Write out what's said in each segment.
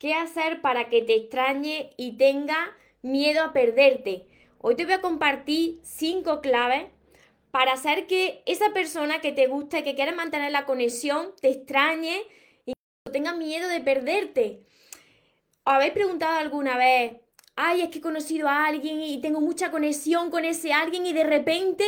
¿Qué hacer para que te extrañe y tenga miedo a perderte? Hoy te voy a compartir cinco claves para hacer que esa persona que te gusta y que quieres mantener la conexión te extrañe y tenga miedo de perderte. ¿Os habéis preguntado alguna vez, ay, es que he conocido a alguien y tengo mucha conexión con ese alguien y de repente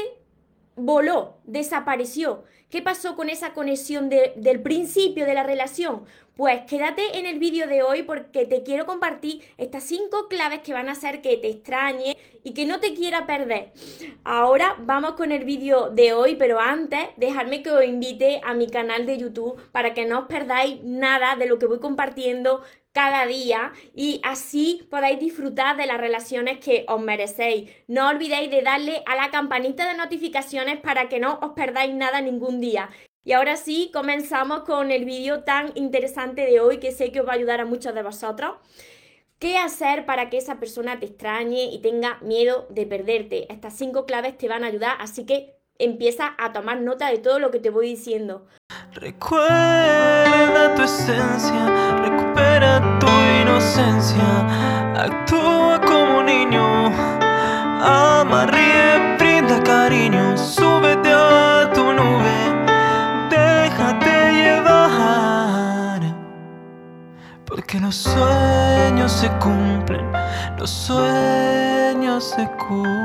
voló, desapareció? ¿Qué pasó con esa conexión del principio de la relación? Pues quédate en el vídeo de hoy porque te quiero compartir estas cinco claves que van a hacer que te extrañe y que no te quiera perder. Ahora vamos con el vídeo de hoy, pero antes dejadme que os invite a mi canal de YouTube para que no os perdáis nada de lo que voy compartiendo cada día y así podáis disfrutar de las relaciones que os merecéis. No olvidéis de darle a la campanita de notificaciones para que no os perdáis nada ningún día. Y ahora sí, comenzamos con el vídeo tan interesante de hoy que sé que os va a ayudar a muchos de vosotros. ¿Qué hacer para que esa persona te extrañe y tenga miedo de perderte? Estas cinco claves te van a ayudar, así que empieza a tomar nota de todo lo que te voy diciendo. Recuerda tu esencia, tu inocencia, actúa como niño, ama, ríe, brinda cariño, súbete a tu nube, déjate llevar, porque los sueños se cumplen, los sueños se cumplen.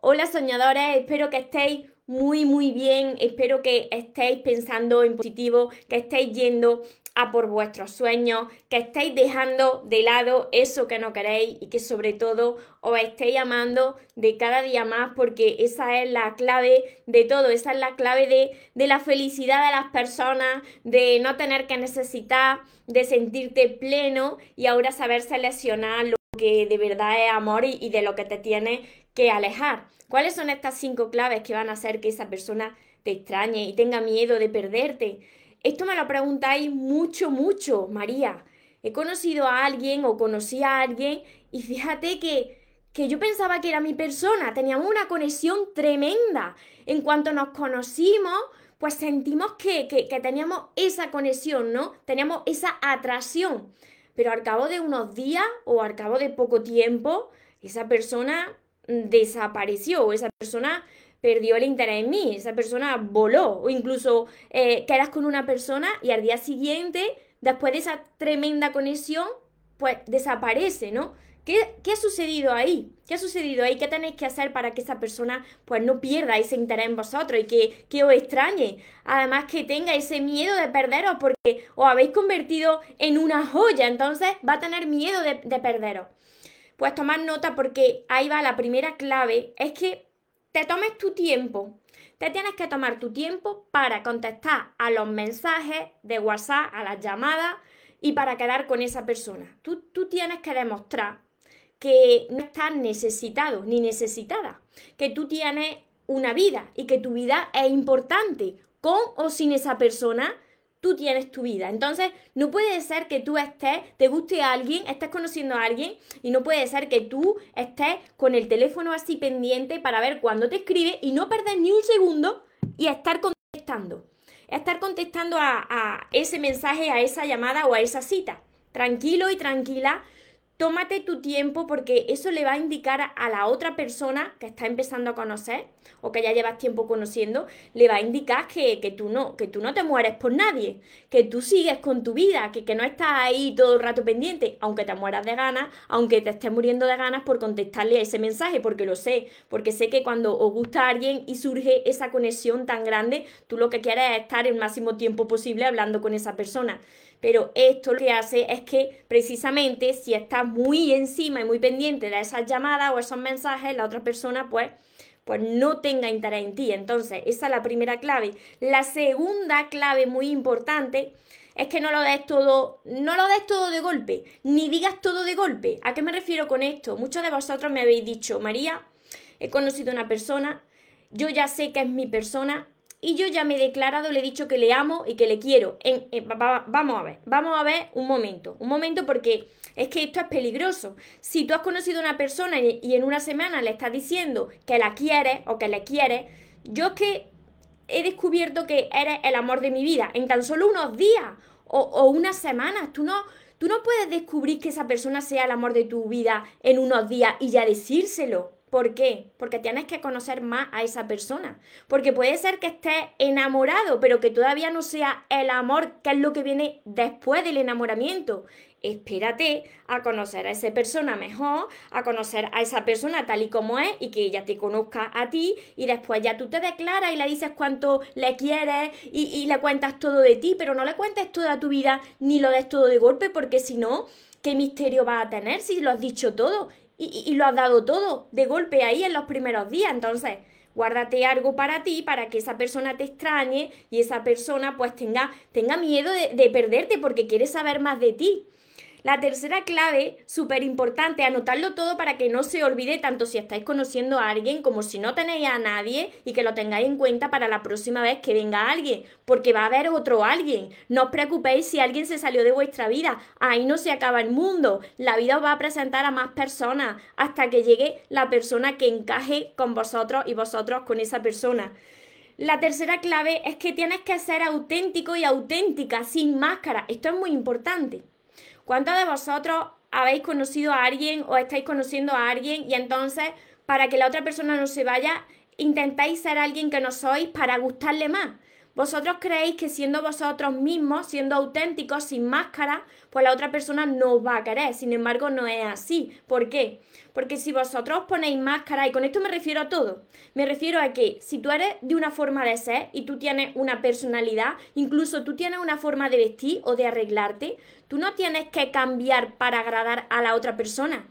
Hola soñadores, espero que estéis muy muy bien, espero que estéis pensando en positivo, que estéis yendo a por vuestros sueños, que estéis dejando de lado eso que no queréis y que sobre todo os estéis amando de cada día más porque esa es la clave de todo, esa es la clave de, de la felicidad de las personas, de no tener que necesitar, de sentirte pleno y ahora saber seleccionar lo que de verdad es amor y, y de lo que te tiene que alejar. ¿Cuáles son estas cinco claves que van a hacer que esa persona te extrañe y tenga miedo de perderte? Esto me lo preguntáis mucho, mucho, María. He conocido a alguien o conocí a alguien y fíjate que, que yo pensaba que era mi persona, teníamos una conexión tremenda. En cuanto nos conocimos, pues sentimos que, que, que teníamos esa conexión, ¿no? Teníamos esa atracción. Pero al cabo de unos días o al cabo de poco tiempo, esa persona desapareció esa persona perdió el interés en mí, esa persona voló o incluso eh, quedas con una persona y al día siguiente, después de esa tremenda conexión, pues desaparece, ¿no? ¿Qué, ¿Qué, ha sucedido ahí? ¿Qué ha sucedido ahí? ¿Qué tenéis que hacer para que esa persona pues no pierda ese interés en vosotros y que, que os extrañe? Además que tenga ese miedo de perderos porque os habéis convertido en una joya, entonces va a tener miedo de, de perderos. Pues tomar nota porque ahí va la primera clave, es que te tomes tu tiempo. Te tienes que tomar tu tiempo para contestar a los mensajes de WhatsApp, a las llamadas y para quedar con esa persona. Tú, tú tienes que demostrar que no estás necesitado ni necesitada, que tú tienes una vida y que tu vida es importante, con o sin esa persona, tú tienes tu vida. Entonces, no puede ser que tú estés, te guste a alguien, estés conociendo a alguien y no puede ser que tú estés con el teléfono así pendiente para ver cuándo te escribe y no perder ni un segundo y estar contestando. Estar contestando a, a ese mensaje, a esa llamada o a esa cita. Tranquilo y tranquila, tómate tu tiempo porque eso le va a indicar a la otra persona que está empezando a conocer o que ya llevas tiempo conociendo, le va a indicar que, tú, no, que tú no te mueres por nadie, que tú sigues con tu vida, que, que no estás ahí todo el rato pendiente, aunque te mueras de ganas, aunque te estés muriendo de ganas por contestarle a ese mensaje, porque lo sé, porque sé que cuando os gusta alguien y surge esa conexión tan grande, tú lo que quieres es estar el máximo tiempo posible hablando con esa persona. Pero esto lo que hace es que precisamente si estás muy encima y muy pendiente de esas llamadas o esos mensajes, la otra persona pues, pues no tenga interés en ti. Entonces, esa es la primera clave. La segunda clave muy importante es que no lo des todo, no lo des todo de golpe, ni digas todo de golpe. ¿A qué me refiero con esto? Muchos de vosotros me habéis dicho, María, he conocido una persona, yo ya sé que es mi persona, y yo ya me he declarado, le he dicho que le amo y que le quiero. vamos a ver, vamos a ver un momento, un momento porque es que esto es peligroso. Si tú has conocido a una persona y, en una semana le estás diciendo que la quieres o que le quieres, yo es que he descubierto que eres el amor de mi vida en tan solo unos días o, o unas semanas. Tú no, tú no puedes descubrir que esa persona sea el amor de tu vida en unos días y ya decírselo. ¿Por qué? Porque tienes que conocer más a esa persona. Porque puede ser que estés enamorado, pero que todavía no sea el amor, que es lo que viene después del enamoramiento. Espérate a conocer a esa persona mejor, a conocer a esa persona tal y como es y que ella te conozca a ti y después ya tú te declaras y le dices cuánto le quieres y, y le cuentas todo de ti, pero no le cuentes toda tu vida ni lo des todo de golpe porque si no, ¿qué misterio va a tener si lo has dicho todo? Y, lo has dado todo de golpe ahí en los primeros días. Entonces, guárdate algo para ti, para que esa persona te extrañe y esa persona pues tenga, tenga miedo de, de perderte porque quiere saber más de ti. La tercera clave, súper importante, anotarlo todo para que no se olvide tanto si estáis conociendo a alguien como si no tenéis a nadie y que lo tengáis en cuenta para la próxima vez que venga alguien, porque va a haber otro alguien. No os preocupéis si alguien se salió de vuestra vida, ahí no se acaba el mundo. La vida os va a presentar a más personas hasta que llegue la persona que encaje con vosotros y vosotros con esa persona. La tercera clave es que tienes que ser auténtico y auténtica, sin máscara. Esto es muy importante. ¿Cuántos de vosotros habéis conocido a alguien o estáis conociendo a alguien y entonces para que la otra persona no se vaya, intentáis ser alguien que no sois para gustarle más? Vosotros creéis que siendo vosotros mismos, siendo auténticos, sin máscara, pues la otra persona no va a querer. Sin embargo, no es así. ¿Por qué? Porque si vosotros ponéis máscara, y con esto me refiero a todo, me refiero a que si tú eres de una forma de ser y tú tienes una personalidad, incluso tú tienes una forma de vestir o de arreglarte, tú no tienes que cambiar para agradar a la otra persona.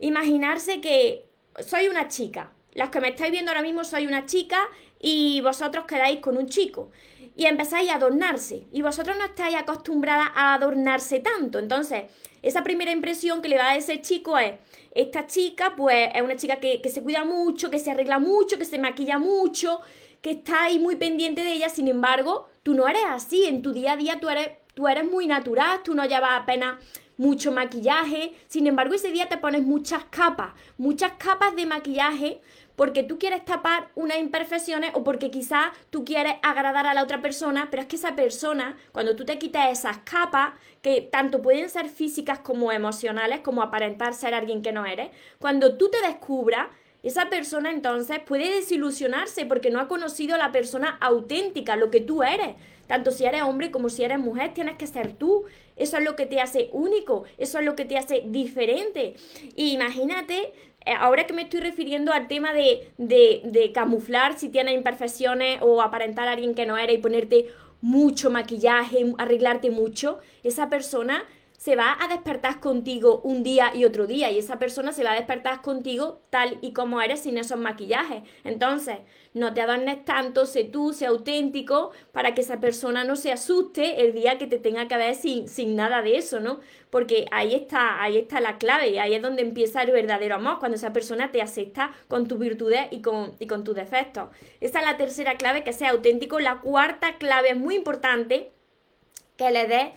Imaginarse que soy una chica. Las que me estáis viendo ahora mismo soy una chica y vosotros quedáis con un chico y empezáis a adornarse y vosotros no estáis acostumbradas a adornarse tanto. Entonces, esa primera impresión que le va a ese chico es, esta chica pues es una chica que, que se cuida mucho, que se arregla mucho, que se maquilla mucho, que está ahí muy pendiente de ella, sin embargo, tú no eres así, en tu día a día tú eres, tú eres muy natural, tú no llevas apenas mucho maquillaje, sin embargo ese día te pones muchas capas, muchas capas de maquillaje porque tú quieres tapar unas imperfecciones o porque quizás tú quieres agradar a la otra persona, pero es que esa persona, cuando tú te quitas esas capas, que tanto pueden ser físicas como emocionales, como aparentar ser alguien que no eres, cuando tú te descubras, esa persona entonces puede desilusionarse porque no ha conocido a la persona auténtica, lo que tú eres. Tanto si eres hombre como si eres mujer, tienes que ser tú. Eso es lo que te hace único, eso es lo que te hace diferente. Y imagínate ahora que me estoy refiriendo al tema de, de, de camuflar si tienes imperfecciones o aparentar a alguien que no era y ponerte mucho maquillaje, arreglarte mucho, esa persona se va a despertar contigo un día y otro día y esa persona se va a despertar contigo tal y como eres sin esos maquillajes. Entonces, no te adornes tanto, sé tú, sé auténtico para que esa persona no se asuste el día que te tenga que ver sin, sin nada de eso, ¿no? Porque ahí está, ahí está la clave, y ahí es donde empieza el verdadero amor, cuando esa persona te acepta con tus virtudes y con, y con tus defectos. Esa es la tercera clave, que sea auténtico. La cuarta clave es muy importante, que le des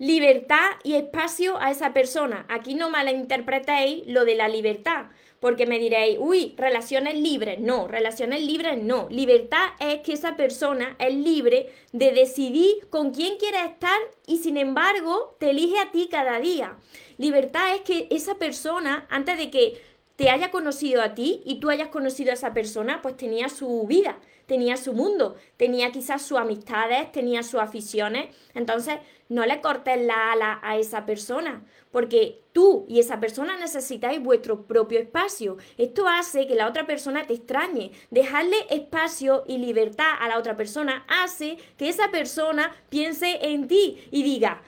libertad y espacio a esa persona. Aquí no malinterpretéis lo de la libertad, porque me diréis, uy, relaciones libres. No, relaciones libres no. Libertad es que esa persona es libre de decidir con quién quiere estar y sin embargo te elige a ti cada día. Libertad es que esa persona, antes de que te haya conocido a ti y tú hayas conocido a esa persona, pues tenía su vida tenía su mundo, tenía quizás sus amistades, tenía sus aficiones. Entonces, no le cortes la ala a esa persona, porque tú y esa persona necesitáis vuestro propio espacio. Esto hace que la otra persona te extrañe. Dejarle espacio y libertad a la otra persona hace que esa persona piense en ti y diga,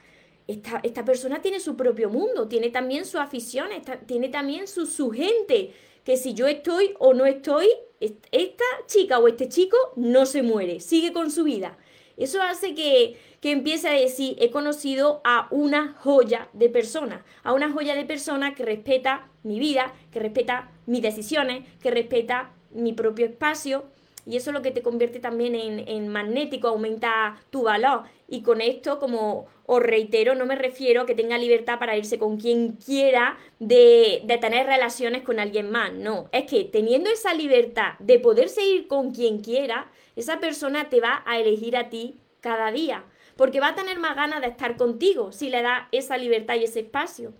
esta, esta, persona tiene su propio mundo, tiene también sus aficiones, tiene también su, su gente, que si yo estoy o no estoy, esta chica o este chico no se muere, sigue con su vida. Eso hace que, que empiece a decir, he conocido a una joya de persona, a una joya de persona que respeta mi vida, que respeta mis decisiones, que respeta mi propio espacio. Y eso es lo que te convierte también en, magnético, aumenta tu valor. Y con esto, como os reitero, no me refiero a que tenga libertad para irse con quien quiera de, de tener relaciones con alguien más. No, es que teniendo esa libertad de poderse ir con quien quiera, esa persona te va a elegir a ti cada día. Porque va a tener más ganas de estar contigo si le das esa libertad y ese espacio.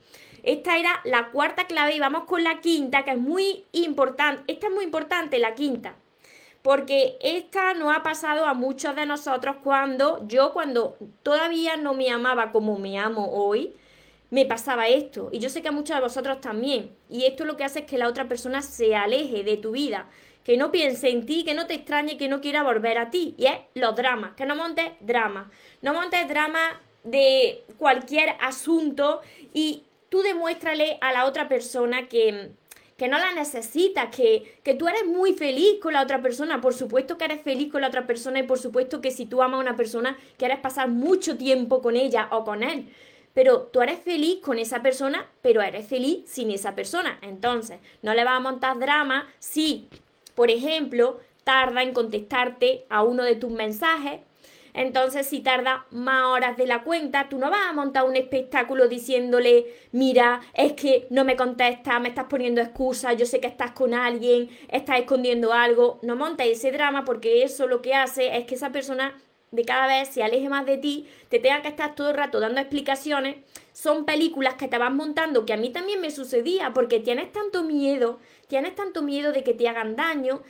Esta era la cuarta clave y vamos con la quinta, que es muy importante. Esta es muy importante, la quinta porque esta no ha pasado a muchos de nosotros cuando yo, cuando todavía no me amaba como me amo hoy, me pasaba esto. Y yo sé que a muchos de vosotros también. Y esto lo que hace es que la otra persona se aleje de tu vida, que no piense en ti, que no te extrañe, que no quiera volver a ti. Y es los dramas, que no montes drama. No montes drama de cualquier asunto y tú demuéstrale a la otra persona que que no la necesitas, que, que tú eres muy feliz con la otra persona. Por supuesto que eres feliz con la otra persona y por supuesto que si tú amas a una persona, quieres pasar mucho tiempo con ella o con él. Pero tú eres feliz con esa persona, pero eres feliz sin esa persona. Entonces, no le vas a montar drama si, por ejemplo, tarda en contestarte a uno de tus mensajes entonces, si tarda más horas de la cuenta, tú no vas a montar un espectáculo diciéndole, mira, es que no me contestas, me estás poniendo excusas, yo sé que estás con alguien, estás escondiendo algo. No montes ese drama porque eso lo que hace es que esa persona de cada vez se aleje más de ti, te tenga que estar todo el rato dando explicaciones. Son películas que te vas montando, que a mí también me sucedía, porque tienes tanto miedo, tienes tanto miedo de que te hagan daño,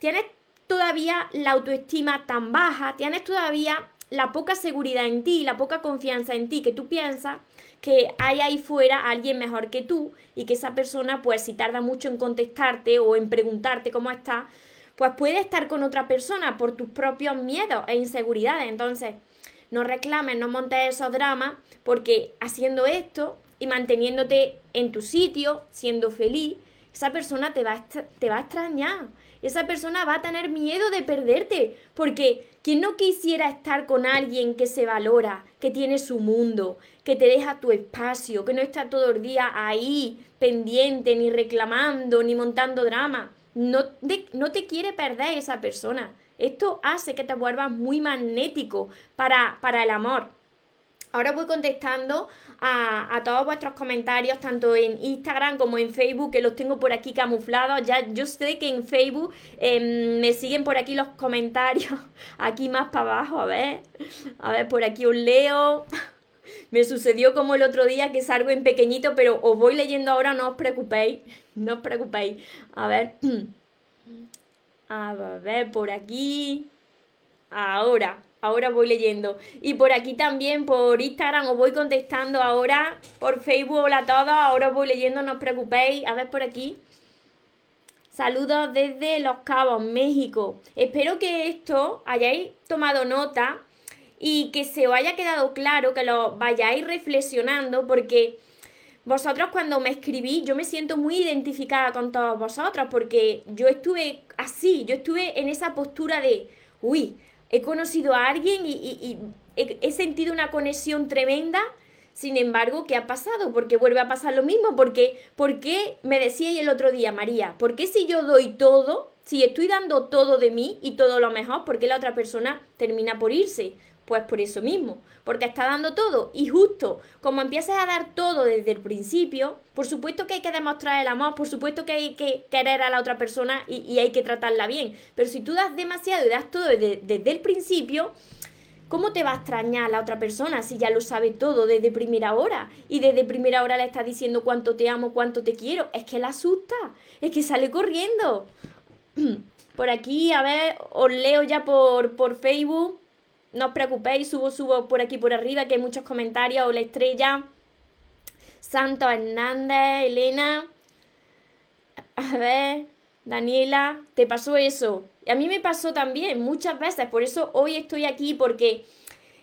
tienes todavía la autoestima tan baja, tienes todavía la poca seguridad en ti, la poca confianza en ti, que tú piensas que hay ahí fuera alguien mejor que tú y que esa persona, pues si tarda mucho en contestarte o en preguntarte cómo está, pues puede estar con otra persona por tus propios miedos e inseguridades. Entonces, no reclames, no montes esos dramas, porque haciendo esto y manteniéndote en tu sitio, siendo feliz, esa persona te va te va a extrañar esa persona va a tener miedo de perderte, porque quien no quisiera estar con alguien que se valora, que tiene su mundo, que te deja tu espacio, que no está todo el día ahí pendiente, ni reclamando, ni montando drama. No, no te quiere perder esa persona. Esto hace que te vuelvas muy magnético para, para el amor. Ahora voy contestando a, todos vuestros comentarios, tanto en Instagram como en Facebook, que los tengo por aquí camuflados. Ya yo sé que en Facebook em, me siguen por aquí los comentarios, aquí más para abajo, a ver, a ver, por aquí os leo. Me sucedió como el otro día que salgo en pequeñito, pero os voy leyendo ahora, no os preocupéis, no os preocupéis. A ver, a ver, por aquí. Ahora, ahora voy leyendo. Y por aquí también, por Instagram, os voy contestando ahora. Por Facebook, hola a todos. Ahora os voy leyendo, no os preocupéis. A ver por aquí. Saludos desde Los Cabos, México. Espero que esto hayáis tomado nota y que se os haya quedado claro, que lo vayáis reflexionando, porque vosotros cuando me escribí, yo me siento muy identificada con todos vosotros, porque yo estuve así, yo estuve en esa postura de, uy, he conocido a alguien y, he, sentido una conexión tremenda. Sin embargo, ¿qué ha pasado? Porque vuelve a pasar lo mismo. Porque, ¿Por qué me decía el otro día, María? ¿Por qué si yo doy todo, si estoy dando todo de mí y todo lo mejor, por qué la otra persona termina por irse? Pues por eso mismo, porque está dando todo. Y justo como empiezas a dar todo desde el principio, por supuesto que hay que demostrar el amor, por supuesto que hay que querer a la otra persona y, hay que tratarla bien. Pero si tú das demasiado y das todo desde, el principio, ¿Cómo te va a extrañar la otra persona si ya lo sabe todo desde primera hora? Y desde primera hora le está diciendo cuánto te amo, cuánto te quiero. Es que la asusta, es que sale corriendo. Por aquí, a ver, os leo ya por, por Facebook. No os preocupéis, subo, subo por aquí por arriba, que hay muchos comentarios. Hola Estrella, Santo Hernández, Elena. A ver, Daniela, ¿te pasó eso? A mí me pasó también muchas veces, por eso hoy estoy aquí, porque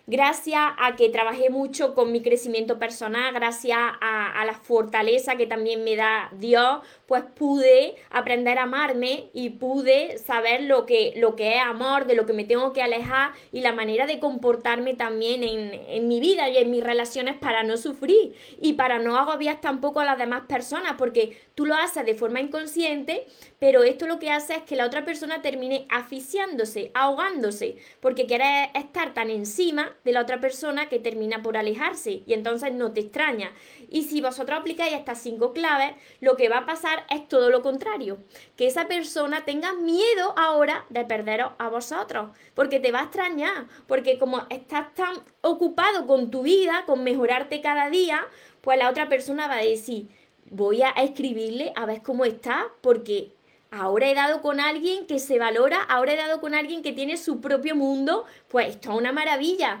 gracias a que trabajé mucho con mi crecimiento personal, gracias a, la fortaleza que también me da Dios, pues pude aprender a amarme y pude saber lo que, lo que es amor, de lo que me tengo que alejar y la manera de comportarme también en, en mi vida y en mis relaciones para no sufrir y para no agobiar tampoco a las demás personas, porque tú lo haces de forma inconsciente, pero esto lo que hace es que la otra persona termine asfixiándose, ahogándose, porque quiere estar tan encima de la otra persona que termina por alejarse y entonces no te extraña. Y si vosotros aplicáis estas cinco claves, lo que va a pasar es todo lo contrario, que esa persona tenga miedo ahora de perderos a vosotros, porque te va a extrañar, porque como estás tan ocupado con tu vida, con mejorarte cada día, pues la otra persona va a decir, voy a escribirle a ver cómo está, porque ahora he dado con alguien que se valora, ahora he dado con alguien que tiene su propio mundo, pues esto es una maravilla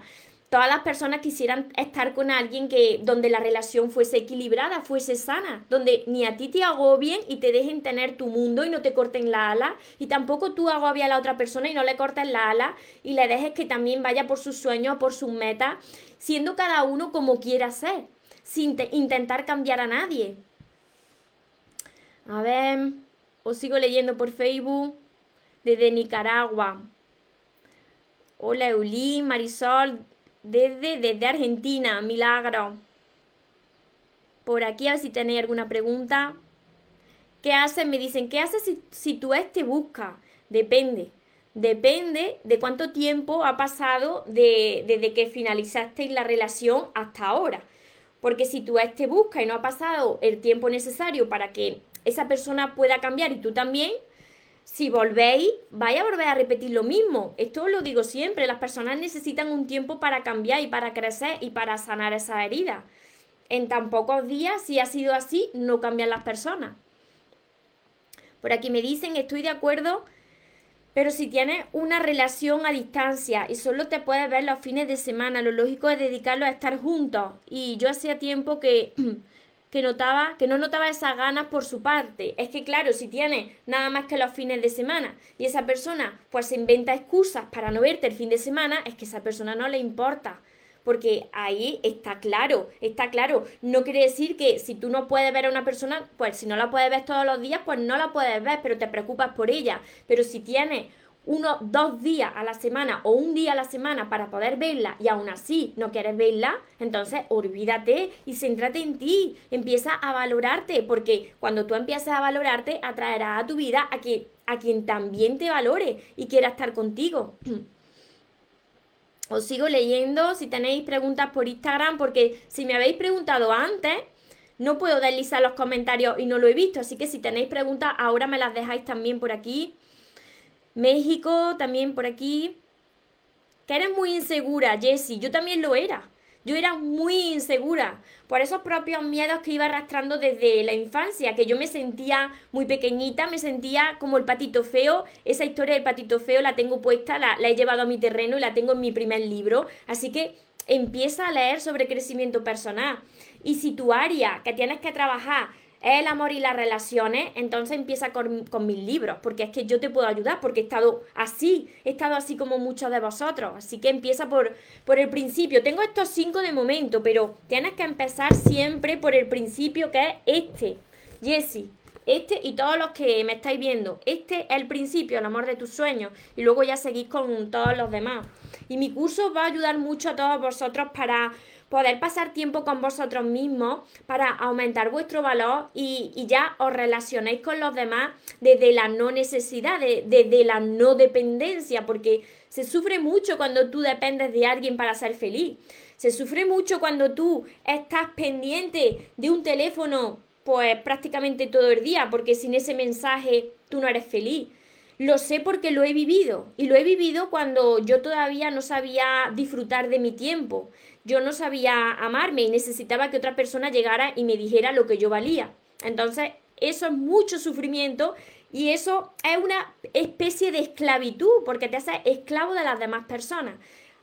todas las personas quisieran estar con alguien que donde la relación fuese equilibrada, fuese sana, donde ni a ti te agobien y te dejen tener tu mundo y no te corten la ala, y tampoco tú agobias a la otra persona y no le cortes la ala y le dejes que también vaya por sus sueños, por sus metas, siendo cada uno como quiera ser, sin intentar cambiar a nadie. A ver, os sigo leyendo por Facebook desde Nicaragua. Hola Eulín, Marisol, desde, desde Argentina, milagro. Por aquí a ver si tenéis alguna pregunta. ¿Qué haces? Me dicen, ¿qué haces si, si tu ex te busca? Depende. Depende de cuánto tiempo ha pasado de, desde que finalizasteis la relación hasta ahora. Porque si tu ex te busca y no ha pasado el tiempo necesario para que esa persona pueda cambiar y tú también, si volvéis, vais a volver a repetir lo mismo. Esto lo digo siempre, las personas necesitan un tiempo para cambiar y para crecer y para sanar esa herida. En tan pocos días, si ha sido así, no cambian las personas. Por aquí me dicen, estoy de acuerdo, pero si tienes una relación a distancia y solo te puedes ver los fines de semana, lo lógico es dedicarlo a estar juntos. Y yo hacía tiempo que que notaba, que no notaba esas ganas por su parte. Es que claro, si tiene nada más que los fines de semana y esa persona pues se inventa excusas para no verte el fin de semana, es que esa persona no le importa. Porque ahí está claro, está claro. No quiere decir que si tú no puedes ver a una persona, pues si no la puedes ver todos los días, pues no la puedes ver, pero te preocupas por ella. Pero si tienes uno, dos días a la semana o un día a la semana para poder verla y aún así no quieres verla, entonces olvídate y céntrate en ti. Empieza a valorarte, porque cuando tú empiezas a valorarte, atraerás a tu vida a, que, a quien también te valore y quiera estar contigo. Os sigo leyendo si tenéis preguntas por Instagram, porque si me habéis preguntado antes, no puedo deslizar los comentarios y no lo he visto. Así que si tenéis preguntas, ahora me las dejáis también por aquí. México, también por aquí. Que eres muy insegura, Jessie. Yo también lo era. Yo era muy insegura por esos propios miedos que iba arrastrando desde la infancia, que yo me sentía muy pequeñita, me sentía como el patito feo. Esa historia del patito feo la tengo puesta, la, la he llevado a mi terreno y la tengo en mi primer libro. Así que empieza a leer sobre crecimiento personal. Y si tu área que tienes que trabajar el amor y las relaciones, entonces empieza con, mis libros, porque es que yo te puedo ayudar, porque he estado así, he estado así como muchos de vosotros, así que empieza por, por el principio. Tengo estos cinco de momento, pero tienes que empezar siempre por el principio, que es este, Jessie. Este y todos los que me estáis viendo, este es el principio, el amor de tus sueños, y luego ya seguís con todos los demás. Y mi curso va a ayudar mucho a todos vosotros para poder pasar tiempo con vosotros mismos para aumentar vuestro valor y, ya os relacionéis con los demás desde la no necesidad, desde la no dependencia, porque se sufre mucho cuando tú dependes de alguien para ser feliz. Se sufre mucho cuando tú estás pendiente de un teléfono pues prácticamente todo el día, porque sin ese mensaje tú no eres feliz. Lo sé porque lo he vivido y lo he vivido cuando yo todavía no sabía disfrutar de mi tiempo yo no sabía amarme y necesitaba que otra persona llegara y me dijera lo que yo valía. Entonces, eso es mucho sufrimiento y eso es una especie de esclavitud porque te hace esclavo de las demás personas.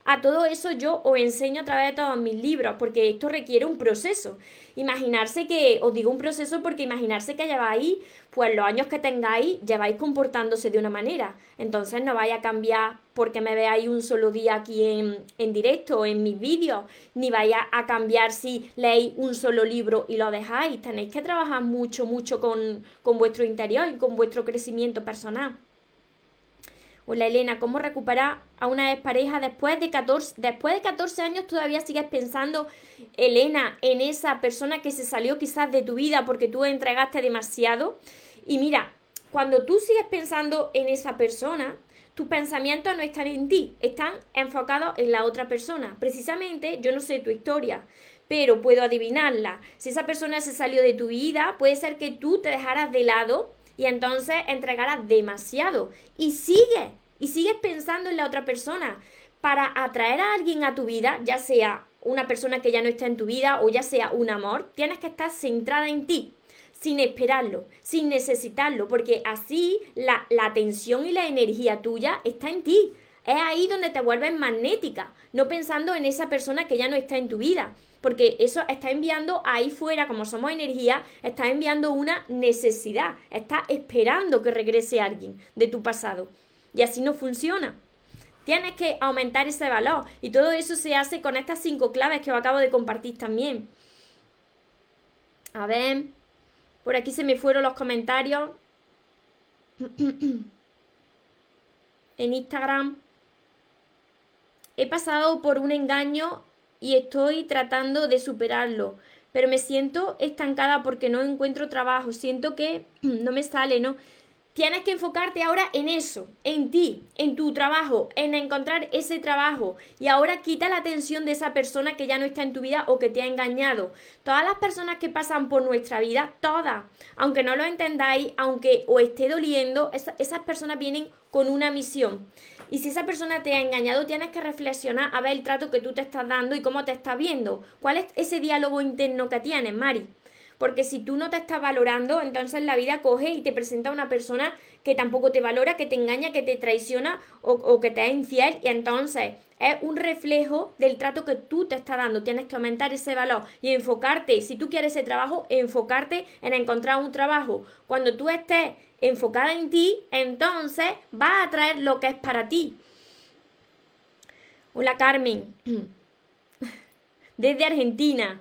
A todo eso yo os enseño a través de todos mis libros, porque esto requiere un proceso. Imaginarse que, os digo un proceso porque imaginarse que lleváis, pues los años que tengáis, lleváis comportándose de una manera. Entonces no vaya a cambiar porque me veáis un solo día aquí en, en directo en mis vídeos, ni vaya a cambiar si leéis un solo libro y lo dejáis. Tenéis que trabajar mucho, mucho con, con vuestro interior y con vuestro crecimiento personal. Hola Elena, ¿cómo recuperar a una expareja después de 14, después de 14 años todavía sigues pensando, Elena, en esa persona que se salió quizás de tu vida porque tú entregaste demasiado? Y mira, cuando tú sigues pensando en esa persona, tus pensamientos no están en ti, están enfocados en la otra persona. Precisamente, yo no sé tu historia, pero puedo adivinarla. Si esa persona se salió de tu vida, puede ser que tú te dejaras de lado y entonces entregarás demasiado. Y sigues, y sigues pensando en la otra persona. Para atraer a alguien a tu vida, ya sea una persona que ya no está en tu vida o ya sea un amor, tienes que estar centrada en ti, sin esperarlo, sin necesitarlo, porque así la, la atención y la energía tuya está en ti. Es ahí donde te vuelves magnética, no pensando en esa persona que ya no está en tu vida porque eso está enviando ahí fuera, como somos energía, está enviando una necesidad, está esperando que regrese alguien de tu pasado. Y así no funciona. Tienes que aumentar ese valor y todo eso se hace con estas cinco claves que os acabo de compartir también. A ver, por aquí se me fueron los comentarios. en Instagram. He pasado por un engaño y estoy tratando de superarlo, pero me siento estancada porque no encuentro trabajo, siento que no me sale, ¿no? Tienes que enfocarte ahora en eso, en ti, en tu trabajo, en encontrar ese trabajo. Y ahora quita la atención de esa persona que ya no está en tu vida o que te ha engañado. Todas las personas que pasan por nuestra vida, todas, aunque no lo entendáis, aunque os esté doliendo, esas personas vienen con una misión. Y si esa persona te ha engañado, tienes que reflexionar a ver el trato que tú te estás dando y cómo te estás viendo. ¿Cuál es ese diálogo interno que tienes, Mari? Porque si tú no te estás valorando, entonces la vida coge y te presenta una persona que tampoco te valora, que te engaña, que te traiciona o, que te es infiel. Y entonces es un reflejo del trato que tú te estás dando. Tienes que aumentar ese valor y enfocarte. Si tú quieres ese trabajo, enfocarte en encontrar un trabajo. Cuando tú estés enfocada en ti, entonces va a traer lo que es para ti. Hola Carmen, desde Argentina.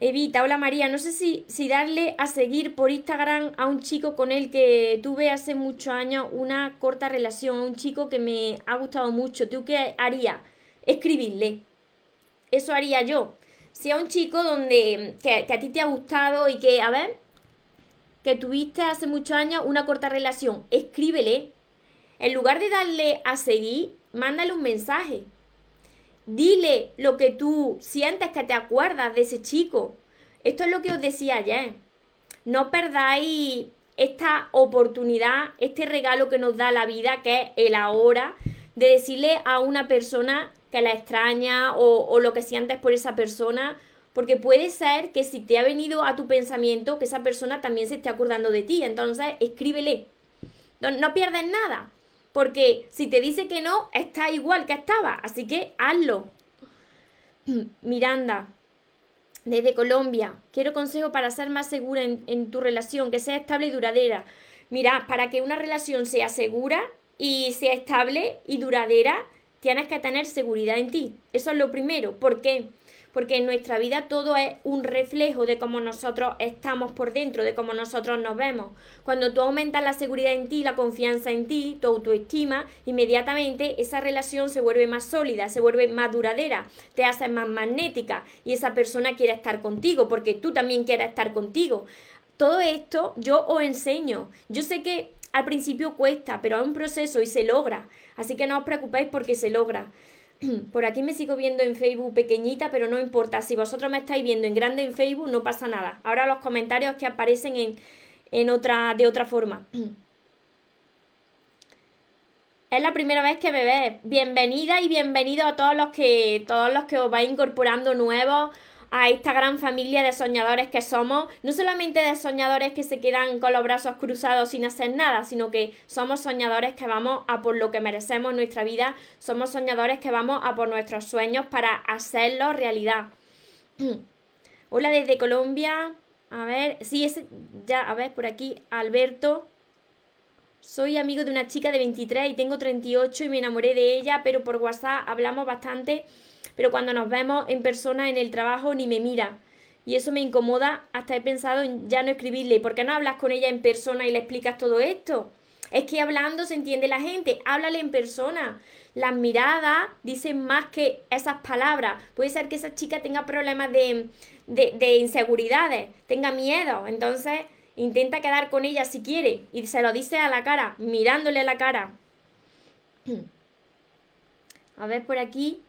Evita, hola María, no sé si, darle a seguir por Instagram a un chico con el que tuve hace muchos años una corta relación, un chico que me ha gustado mucho. ¿Tú qué harías? Escribirle. Eso haría yo. Si a un chico donde que, que a ti te ha gustado y que, a ver, que tuviste hace muchos años una corta relación, escríbele. En lugar de darle a seguir, mándale un mensaje. Dile lo que tú sientes que te acuerdas de ese chico. Esto es lo que os decía ayer. No perdáis esta oportunidad, este regalo que nos da la vida, que es el ahora, de decirle a una persona que la extraña o, lo que sientes por esa persona, porque puede ser que si te ha venido a tu pensamiento, que esa persona también se esté acordando de ti. Entonces, escríbele. No, no pierdes nada. Porque si te dice que no, está igual que estaba. Así que hazlo. Miranda, desde Colombia, quiero consejo para ser más segura en, tu relación, que sea estable y duradera. Mira, para que una relación sea segura y sea estable y duradera, tienes que tener seguridad en ti. Eso es lo primero. ¿Por qué? En nuestra vida todo es un reflejo de cómo nosotros estamos por dentro, de cómo nosotros nos vemos. Cuando tú aumentas la seguridad en ti, la confianza en ti, tu autoestima, inmediatamente esa relación se vuelve más sólida, se vuelve más duradera, te hace más magnética y esa persona quiere estar contigo porque tú también quieres estar contigo. Todo esto yo os enseño. Yo sé que al principio cuesta, pero es un proceso y se logra. Así que no os preocupéis porque se logra. Por aquí me sigo viendo en Facebook pequeñita, pero no importa. Si vosotros me estáis viendo en grande en Facebook, no pasa nada. Ahora los comentarios que aparecen en, en otra, de otra forma. Es la primera vez que me ves. Bienvenida y bienvenido a todos los que, todos los que os vais incorporando nuevos a esta gran familia de soñadores que somos, no solamente de soñadores que se quedan con los brazos cruzados sin hacer nada, sino que somos soñadores que vamos a por lo que merecemos en nuestra vida, somos soñadores que vamos a por nuestros sueños para hacerlos realidad. Hola desde Colombia. A ver, sí, es ya, a ver, por aquí, Alberto. Soy amigo de una chica de 23 y tengo 38 y me enamoré de ella, pero por WhatsApp hablamos bastante, pero cuando nos vemos en persona en el trabajo ni me mira. Y eso me incomoda, hasta he pensado en ya no escribirle. ¿Por qué no hablas con ella en persona y le explicas todo esto? Es que hablando se entiende la gente, háblale en persona. Las miradas dicen más que esas palabras. Puede ser que esa chica tenga problemas de, de, inseguridades, tenga miedo. Entonces, intenta quedar con ella si quiere y se lo dice a la cara, mirándole a la cara. A ver por aquí.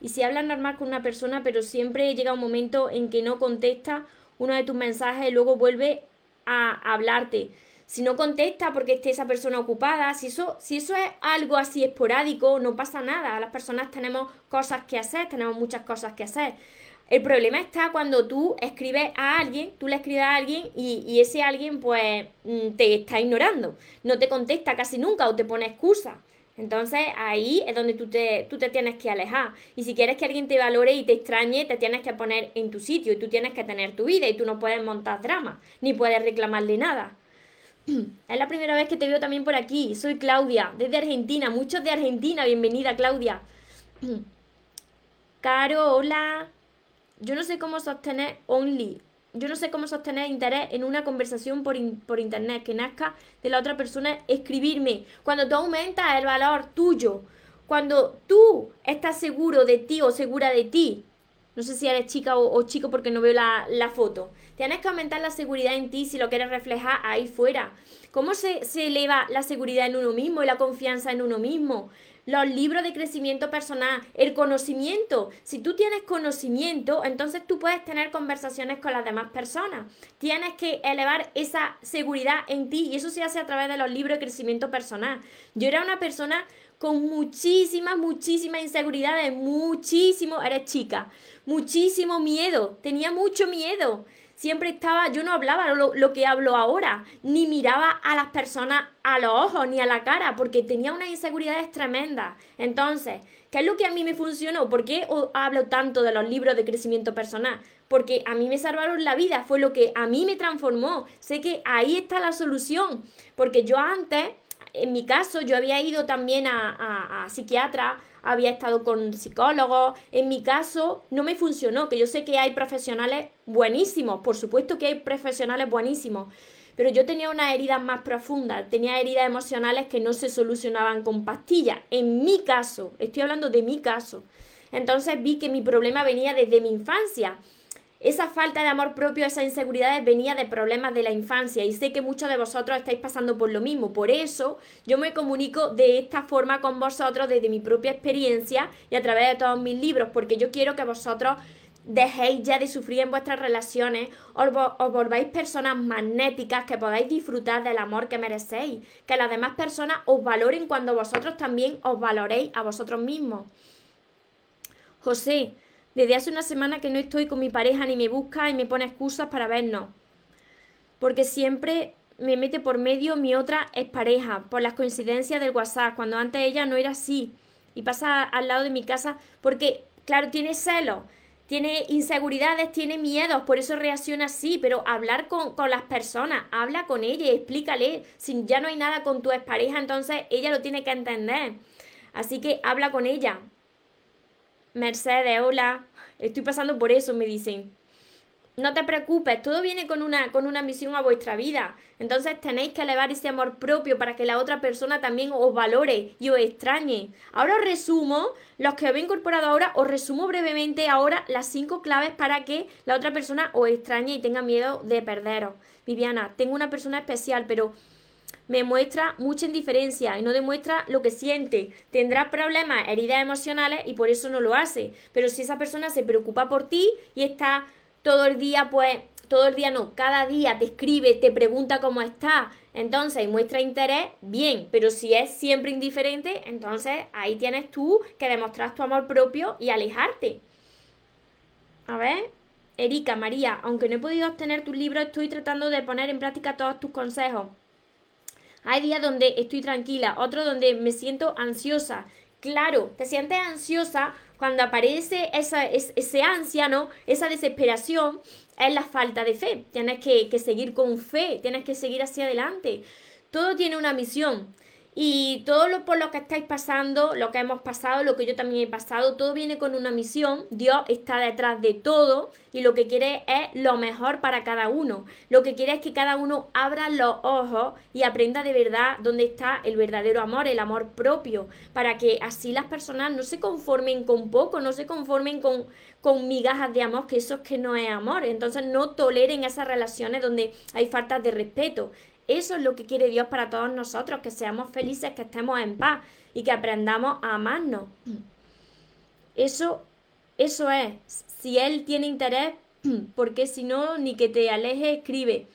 Y si hablas normal con una persona, pero siempre llega un momento en que no contesta uno de tus mensajes y luego vuelve a hablarte. Si no contesta porque esté esa persona ocupada, si eso, si eso es algo así esporádico, no pasa nada. Las personas tenemos cosas que hacer, tenemos muchas cosas que hacer. El problema está cuando tú escribes a alguien, tú le escribes a alguien y, ese alguien pues mm, te está ignorando, no te contesta casi nunca o te pone excusa. Entonces ahí es donde tú te, tú te tienes que alejar. Y si quieres que alguien te valore y te extrañe, te tienes que poner en tu sitio y tú tienes que tener tu vida y tú no puedes montar drama, ni puedes reclamarle nada. Es la primera vez que te veo también por aquí. Soy Claudia, desde Argentina. Muchos de Argentina. Bienvenida, Claudia. Caro, hola. Yo no sé cómo sostener only. Yo no sé cómo sostener interés en una conversación por, por internet que nazca de la otra persona escribirme. Cuando tú aumentas el valor tuyo, cuando tú estás seguro de ti o segura de ti, no sé si eres chica o, chico porque no veo la, la, foto. Tienes que aumentar la seguridad en ti si lo quieres reflejar ahí fuera. ¿Cómo se, se eleva la seguridad en uno mismo y la confianza en uno mismo? los libros de crecimiento personal, el conocimiento. Si tú tienes conocimiento, entonces tú puedes tener conversaciones con las demás personas. Tienes que elevar esa seguridad en ti y eso se hace a través de los libros de crecimiento personal. Yo era una persona con muchísimas, muchísimas inseguridades, muchísimo, eres chica, muchísimo miedo, tenía mucho miedo siempre estaba, yo no hablaba lo, que hablo ahora, ni miraba a las personas a los ojos ni a la cara, porque tenía unas inseguridades tremendas. Entonces, ¿qué es lo que a mí me funcionó? ¿Por qué hablo tanto de los libros de crecimiento personal? Porque a mí me salvaron la vida, fue lo que a mí me transformó. Sé que ahí está la solución, porque yo antes, en mi caso, yo había ido también a, a, a psiquiatra, había estado con psicólogos. En mi caso no me funcionó, que yo sé que hay profesionales buenísimos, por supuesto que hay profesionales buenísimos, pero yo tenía unas heridas más profundas, tenía heridas emocionales que no se solucionaban con pastillas. En mi caso, estoy hablando de mi caso. Entonces vi que mi problema venía desde mi infancia esa falta de amor propio, esa inseguridades venía de problemas de la infancia y sé que muchos de vosotros estáis pasando por lo mismo. Por eso yo me comunico de esta forma con vosotros desde mi propia experiencia y a través de todos mis libros, porque yo quiero que vosotros dejéis ya de sufrir en vuestras relaciones, os, os volváis personas magnéticas, que podáis disfrutar del amor que merecéis, que las demás personas os valoren cuando vosotros también os valoréis a vosotros mismos. José, desde hace una semana que no estoy con mi pareja ni me busca y me pone excusas para vernos. Porque siempre me mete por medio mi otra pareja por las coincidencias del WhatsApp, cuando antes ella no era así. Y pasa al lado de mi casa porque, claro, tiene celos, tiene inseguridades, tiene miedos, por eso reacciona así. Pero hablar con, con las personas, habla con ella explícale. Si ya no hay nada con tu pareja, entonces ella lo tiene que entender. Así que habla con ella, Mercedes, hola, estoy pasando por eso, me dicen. No te preocupes, todo viene con una, con una misión a vuestra vida. Entonces tenéis que elevar ese amor propio para que la otra persona también os valore y os extrañe. Ahora os resumo, los que habéis incorporado ahora, os resumo brevemente ahora las cinco claves para que la otra persona os extrañe y tenga miedo de perderos. Viviana, tengo una persona especial, pero me muestra mucha indiferencia y no demuestra lo que siente. Tendrá problemas, heridas emocionales y por eso no lo hace. Pero si esa persona se preocupa por ti y está todo el día, pues, todo el día no, cada día te escribe, te pregunta cómo está, entonces muestra interés, bien, pero si es siempre indiferente, entonces ahí tienes tú que demostrar tu amor propio y alejarte. A ver, Erika, María, aunque no he podido obtener tus libros, estoy tratando de poner en práctica todos tus consejos. Hay días donde estoy tranquila, otros donde me siento ansiosa. Claro, te sientes ansiosa cuando aparece esa, ese ansia, ¿no? Esa desesperación, es la falta de fe. Tienes que, que seguir con fe, tienes que seguir hacia adelante. Todo tiene una misión. Y todo lo por lo que estáis pasando, lo que hemos pasado, lo que yo también he pasado, todo viene con una misión. Dios está detrás de todo y lo que quiere es lo mejor para cada uno. Lo que quiere es que cada uno abra los ojos y aprenda de verdad dónde está el verdadero amor, el amor propio, para que así las personas no se conformen con poco, no se conformen con, con migajas de amor, que eso es que no es amor. Entonces no toleren esas relaciones donde hay falta de respeto. Eso es lo que quiere Dios para todos nosotros, que seamos felices, que estemos en paz y que aprendamos a amarnos. Eso, eso es. Si Él tiene interés, porque si no, ni que te aleje, escribe.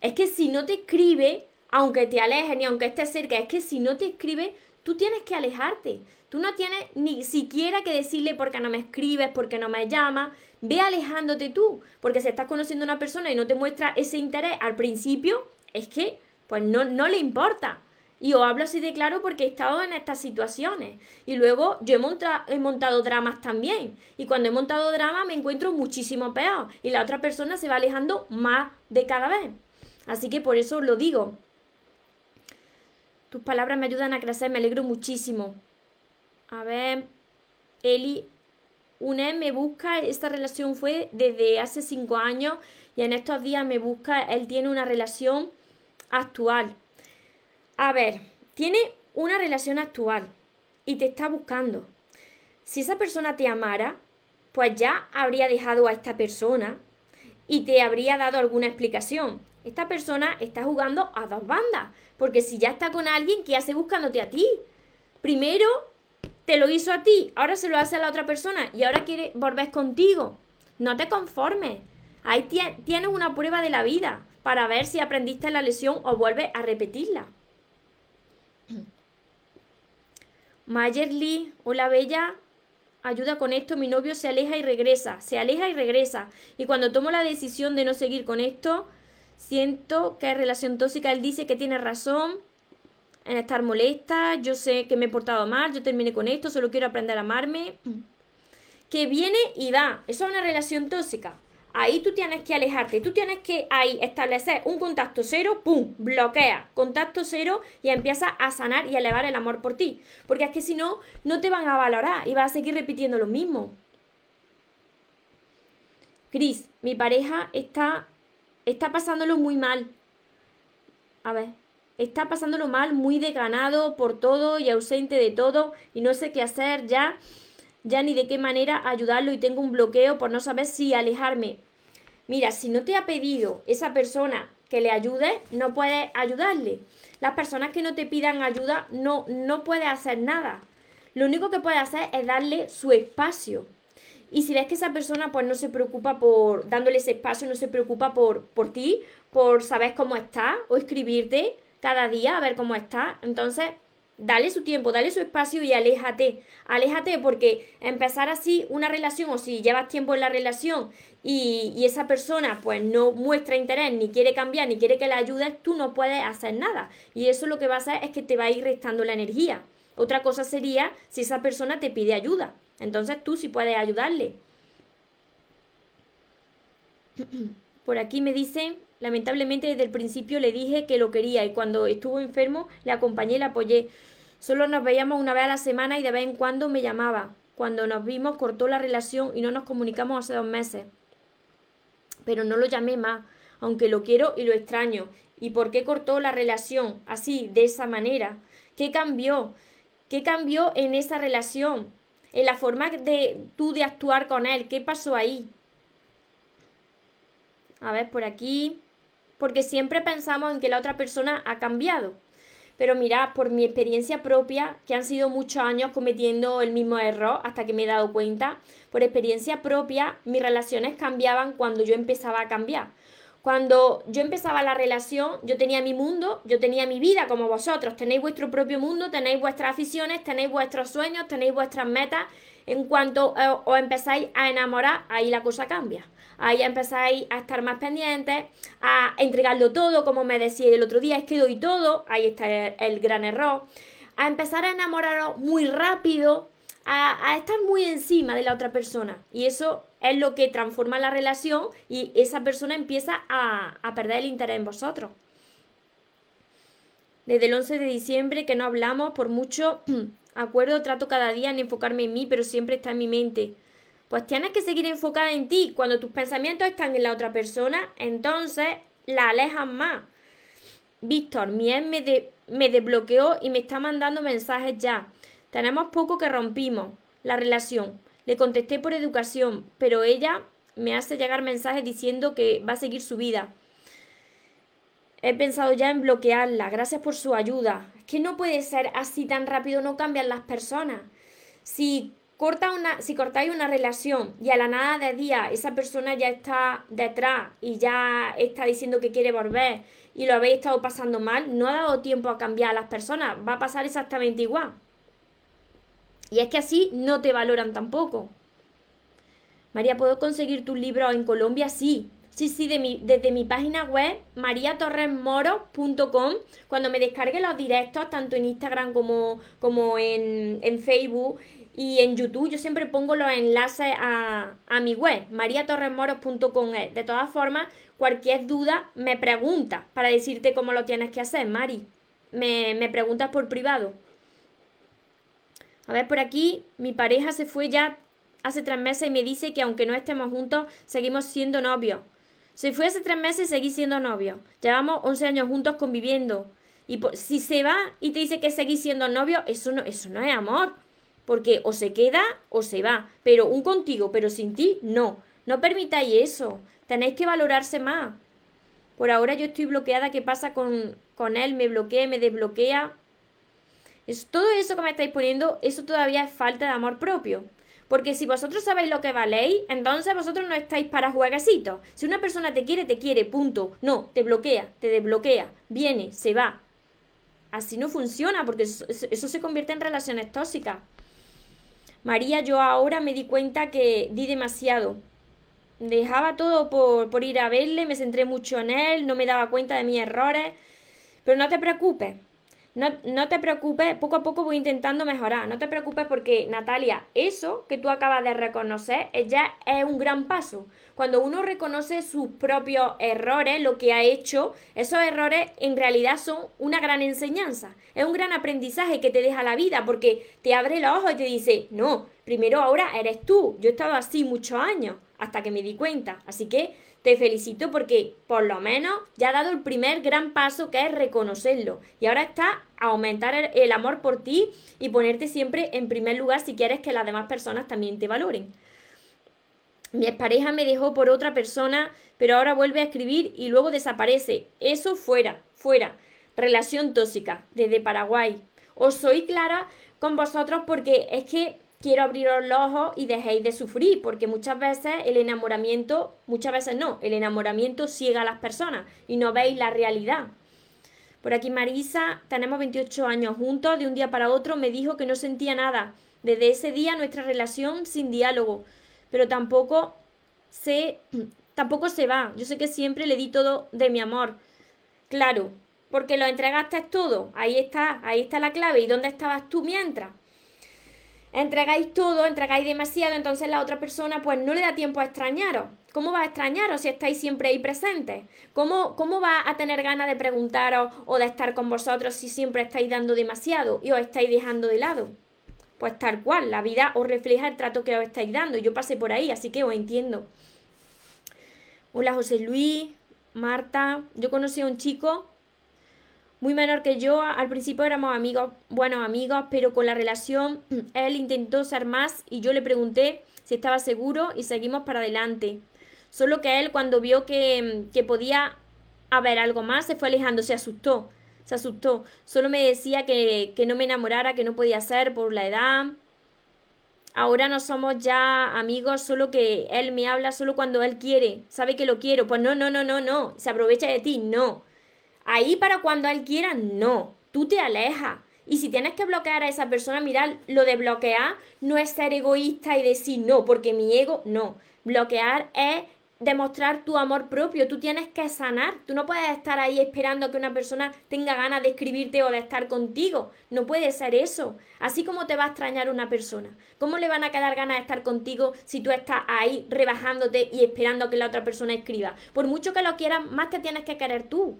Es que si no te escribe, aunque te aleje ni aunque estés cerca, es que si no te escribe, tú tienes que alejarte. Tú no tienes ni siquiera que decirle por qué no me escribes, por qué no me llamas. Ve alejándote tú, porque si estás conociendo a una persona y no te muestra ese interés al principio, es que pues no, no le importa. Y os hablo así de claro porque he estado en estas situaciones. Y luego yo he, he montado dramas también. Y cuando he montado dramas me encuentro muchísimo peor. Y la otra persona se va alejando más de cada vez. Así que por eso lo digo. Tus palabras me ayudan a crecer, me alegro muchísimo. A ver, Eli, UNED me busca, esta relación fue desde hace cinco años y en estos días me busca, él tiene una relación actual. A ver, tiene una relación actual y te está buscando. Si esa persona te amara, pues ya habría dejado a esta persona y te habría dado alguna explicación. Esta persona está jugando a dos bandas, porque si ya está con alguien, ¿qué hace buscándote a ti? Primero te lo hizo a ti, ahora se lo hace a la otra persona y ahora quiere volver contigo. No te conformes. Ahí tienes una prueba de la vida para ver si aprendiste la lesión o vuelves a repetirla. Mayerly, hola bella, ayuda con esto, mi novio se aleja y regresa, se aleja y regresa. Y cuando tomo la decisión de no seguir con esto, siento que hay relación tóxica, él dice que tiene razón en estar molesta, yo sé que me he portado mal, yo terminé con esto, solo quiero aprender a amarme. Que viene y va, eso es una relación tóxica. Ahí tú tienes que alejarte, tú tienes que ahí establecer un contacto cero, ¡pum! Bloquea, contacto cero y empieza a sanar y a elevar el amor por ti. Porque es que si no, no te van a valorar y vas a seguir repitiendo lo mismo. Cris, mi pareja está, está pasándolo muy mal. A ver, está pasándolo mal, muy desganado por todo y ausente de todo y no sé qué hacer ya ya ni de qué manera ayudarlo y tengo un bloqueo por no saber si alejarme. Mira, si no te ha pedido esa persona que le ayude, no puedes ayudarle. Las personas que no te pidan ayuda no, no puedes hacer nada. Lo único que puedes hacer es darle su espacio. Y si ves que esa persona pues no se preocupa por dándole ese espacio, no se preocupa por, por ti, por saber cómo está o escribirte cada día a ver cómo está, entonces Dale su tiempo, dale su espacio y aléjate. Aléjate porque empezar así una relación o si llevas tiempo en la relación y, esa persona pues no muestra interés, ni quiere cambiar, ni quiere que le ayudes, tú no puedes hacer nada. Y eso lo que va a hacer es que te va a ir restando la energía. Otra cosa sería si esa persona te pide ayuda. Entonces tú sí puedes ayudarle. Por aquí me dicen, lamentablemente desde el principio le dije que lo quería y cuando estuvo enfermo le acompañé y le apoyé. Solo nos veíamos una vez a la semana y de vez en cuando me llamaba. Cuando nos vimos cortó la relación y no nos comunicamos hace dos meses. Pero no lo llamé más, aunque lo quiero y lo extraño. ¿Y por qué cortó la relación así, de esa manera? ¿Qué cambió? ¿Qué cambió en esa relación? En la forma de tú de actuar con él. ¿Qué pasó ahí? A ver, por aquí. Porque siempre pensamos en que la otra persona ha cambiado. Pero mira, por mi experiencia propia, que han sido muchos años cometiendo el mismo error hasta que me he dado cuenta, por experiencia propia, mis relaciones cambiaban cuando yo empezaba a cambiar. Cuando yo empezaba la relación, yo tenía mi mundo, yo tenía mi vida como vosotros. Tenéis vuestro propio mundo, tenéis vuestras aficiones, tenéis vuestros sueños, tenéis vuestras metas. En cuanto eh, os empezáis a enamorar, ahí la cosa cambia. Ahí empezáis a estar más pendientes, a entregarlo todo, como me decía el otro día, es que doy todo, ahí está el, gran error. A empezar a enamoraros muy rápido, a, estar muy encima de la otra persona. Y eso es lo que transforma la relación y esa persona empieza a, a perder el interés en vosotros. Desde el 11 de diciembre que no hablamos, por mucho acuerdo, trato cada día en enfocarme en mí, pero siempre está en mi mente. Pues tienes que seguir enfocada en ti. Cuando tus pensamientos están en la otra persona, entonces la alejas más. Víctor, mi ex me, me desbloqueó y me está mandando mensajes ya. Tenemos poco que rompimos la relación. Le contesté por educación, pero ella me hace llegar mensajes diciendo que va a seguir su vida. He pensado ya en bloquearla. Gracias por su ayuda. Es que no puede ser así tan rápido, no cambian las personas. Si, corta una, si cortáis una relación y a la nada de día esa persona ya está detrás y ya está diciendo que quiere volver y lo habéis estado pasando mal, no ha dado tiempo a cambiar a las personas. Va a pasar exactamente igual. Y es que así no te valoran tampoco. María, ¿puedo conseguir tus libros en Colombia? Sí. Sí, sí, de mi, desde mi página web, mariatorresmoro.com, cuando me descargue los directos, tanto en Instagram como, como en, Facebook y en YouTube, yo siempre pongo los enlaces a, mi web, mariatorresmoro.com. De todas formas, cualquier duda me pregunta para decirte cómo lo tienes que hacer, Mari. Me, me preguntas por privado. A ver, por aquí, mi pareja se fue ya hace tres meses y me dice que aunque no estemos juntos, seguimos siendo novios. Se fue hace tres meses y seguí siendo novios. Llevamos 11 años juntos conviviendo. Y si se va y te dice que seguís siendo novios, eso no, eso no es amor. Porque o se queda o se va. Pero un contigo, pero sin ti, no. No permitáis eso. Tenéis que valorarse más. Por ahora yo estoy bloqueada. ¿Qué pasa con, con él? Me bloquea, me desbloquea. Es, todo eso que me estáis poniendo, eso todavía es falta de amor propio. Porque si vosotros sabéis lo que valéis, entonces vosotros no estáis para jueguecitos. Si una persona te quiere, te quiere, punto. No, te bloquea, te desbloquea, viene, se va. Así no funciona porque eso, eso se convierte en relaciones tóxicas. María, yo ahora me di cuenta que di demasiado. Dejaba todo por, por ir a verle, me centré mucho en él, no me daba cuenta de mis errores. Pero no te preocupes, no, te preocupes, poco a poco voy intentando mejorar. No te preocupes porque, Natalia, eso que tú acabas de reconocer ya es un gran paso. Cuando uno reconoce sus propios errores, lo que ha hecho, esos errores en realidad son una gran enseñanza. Es un gran aprendizaje que te deja la vida porque te abre los ojos y te dice, no, primero ahora eres tú. Yo he estado así muchos años hasta que me di cuenta. Así que te felicito porque por lo menos ya ha dado el primer gran paso que es reconocerlo. Y ahora está a aumentar el, amor por ti y ponerte siempre en primer lugar si quieres que las demás personas también te valoren. Mi pareja me dejó por otra persona, pero ahora vuelve a escribir y luego desaparece. Eso fuera, fuera. Relación tóxica, desde Paraguay. Os soy clara con vosotros porque es que quiero abriros los ojos y dejéis de sufrir, porque muchas veces el enamoramiento, muchas veces no, el enamoramiento ciega a las personas y no veis la realidad. Por aquí Marisa, tenemos 28 años juntos, de un día para otro me dijo que no sentía nada. Desde ese día nuestra relación sin diálogo, pero tampoco se, tampoco se va. Yo sé que siempre le di todo de mi amor. Claro, porque lo entregaste todo. Ahí está, ahí está la clave. ¿Y dónde estabas tú mientras? Entregáis todo, entregáis demasiado, entonces la otra persona pues no le da tiempo a extrañaros. ¿Cómo va a extrañaros si estáis siempre ahí presentes? ¿Cómo, ¿Cómo va a tener ganas de preguntaros o de estar con vosotros si siempre estáis dando demasiado y os estáis dejando de lado? Pues tal cual, la vida os refleja el trato que os estáis dando. Yo pasé por ahí, así que os entiendo. Hola José Luis, Marta. Yo conocí a un chico muy menor que yo. Al principio éramos amigos, buenos amigos, pero con la relación él intentó ser más y yo le pregunté si estaba seguro y seguimos para adelante. Solo que él cuando vio que, que podía haber algo más se fue alejando, se asustó, se asustó. Solo me decía que, que no me enamorara, que no podía ser por la edad. ahora no somos ya amigos, solo que él me habla solo cuando él quiere, sabe que lo quiero. Pues no, no, no, no, no, se aprovecha de ti, no. Ahí para cuando él quiera, no. Tú te alejas. Y si tienes que bloquear a esa persona, mirar, lo de bloquear no es ser egoísta y decir no, porque mi ego, no. Bloquear es demostrar tu amor propio, tú tienes que sanar, tú no puedes estar ahí esperando que una persona tenga ganas de escribirte o de estar contigo, no puede ser eso, así como te va a extrañar una persona, ¿cómo le van a quedar ganas de estar contigo si tú estás ahí rebajándote y esperando que la otra persona escriba? Por mucho que lo quieras, más te tienes que querer tú.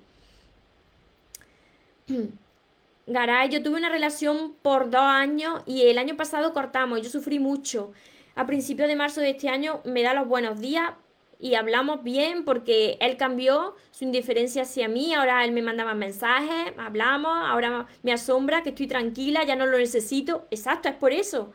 Garay, yo tuve una relación por dos años y el año pasado cortamos, yo sufrí mucho. A principios de marzo de este año me da los buenos días, y hablamos bien porque él cambió su indiferencia hacia mí, ahora él me mandaba mensajes, hablamos, ahora me asombra que estoy tranquila, ya no lo necesito. Exacto, es por eso.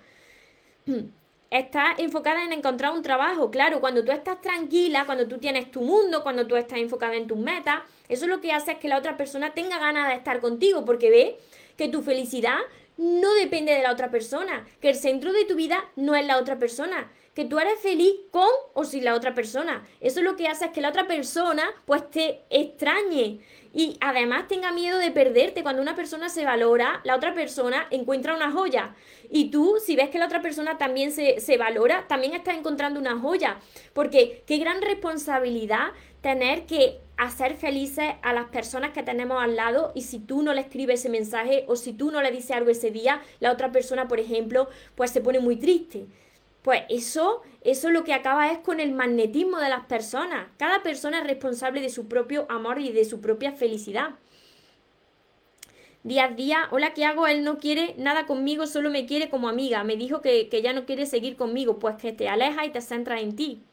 Estás enfocada en encontrar un trabajo, claro, cuando tú estás tranquila, cuando tú tienes tu mundo, cuando tú estás enfocada en tus metas, eso lo que hace es que la otra persona tenga ganas de estar contigo porque ve que tu felicidad no depende de la otra persona, que el centro de tu vida no es la otra persona, que tú eres feliz con o sin la otra persona. Eso lo que hace es que la otra persona pues te extrañe y además tenga miedo de perderte. Cuando una persona se valora, la otra persona encuentra una joya. Y tú, si ves que la otra persona también se, se valora, también estás encontrando una joya. Porque qué gran responsabilidad tener que hacer felices a las personas que tenemos al lado y si tú no le escribes ese mensaje o si tú no le dices algo ese día, la otra persona, por ejemplo, pues se pone muy triste. Pues eso, eso lo que acaba es con el magnetismo de las personas. Cada persona es responsable de su propio amor y de su propia felicidad. Día a día, hola, ¿qué hago? Él no quiere nada conmigo, solo me quiere como amiga. Me dijo que, que ya no quiere seguir conmigo, pues que te aleja y te centra en ti.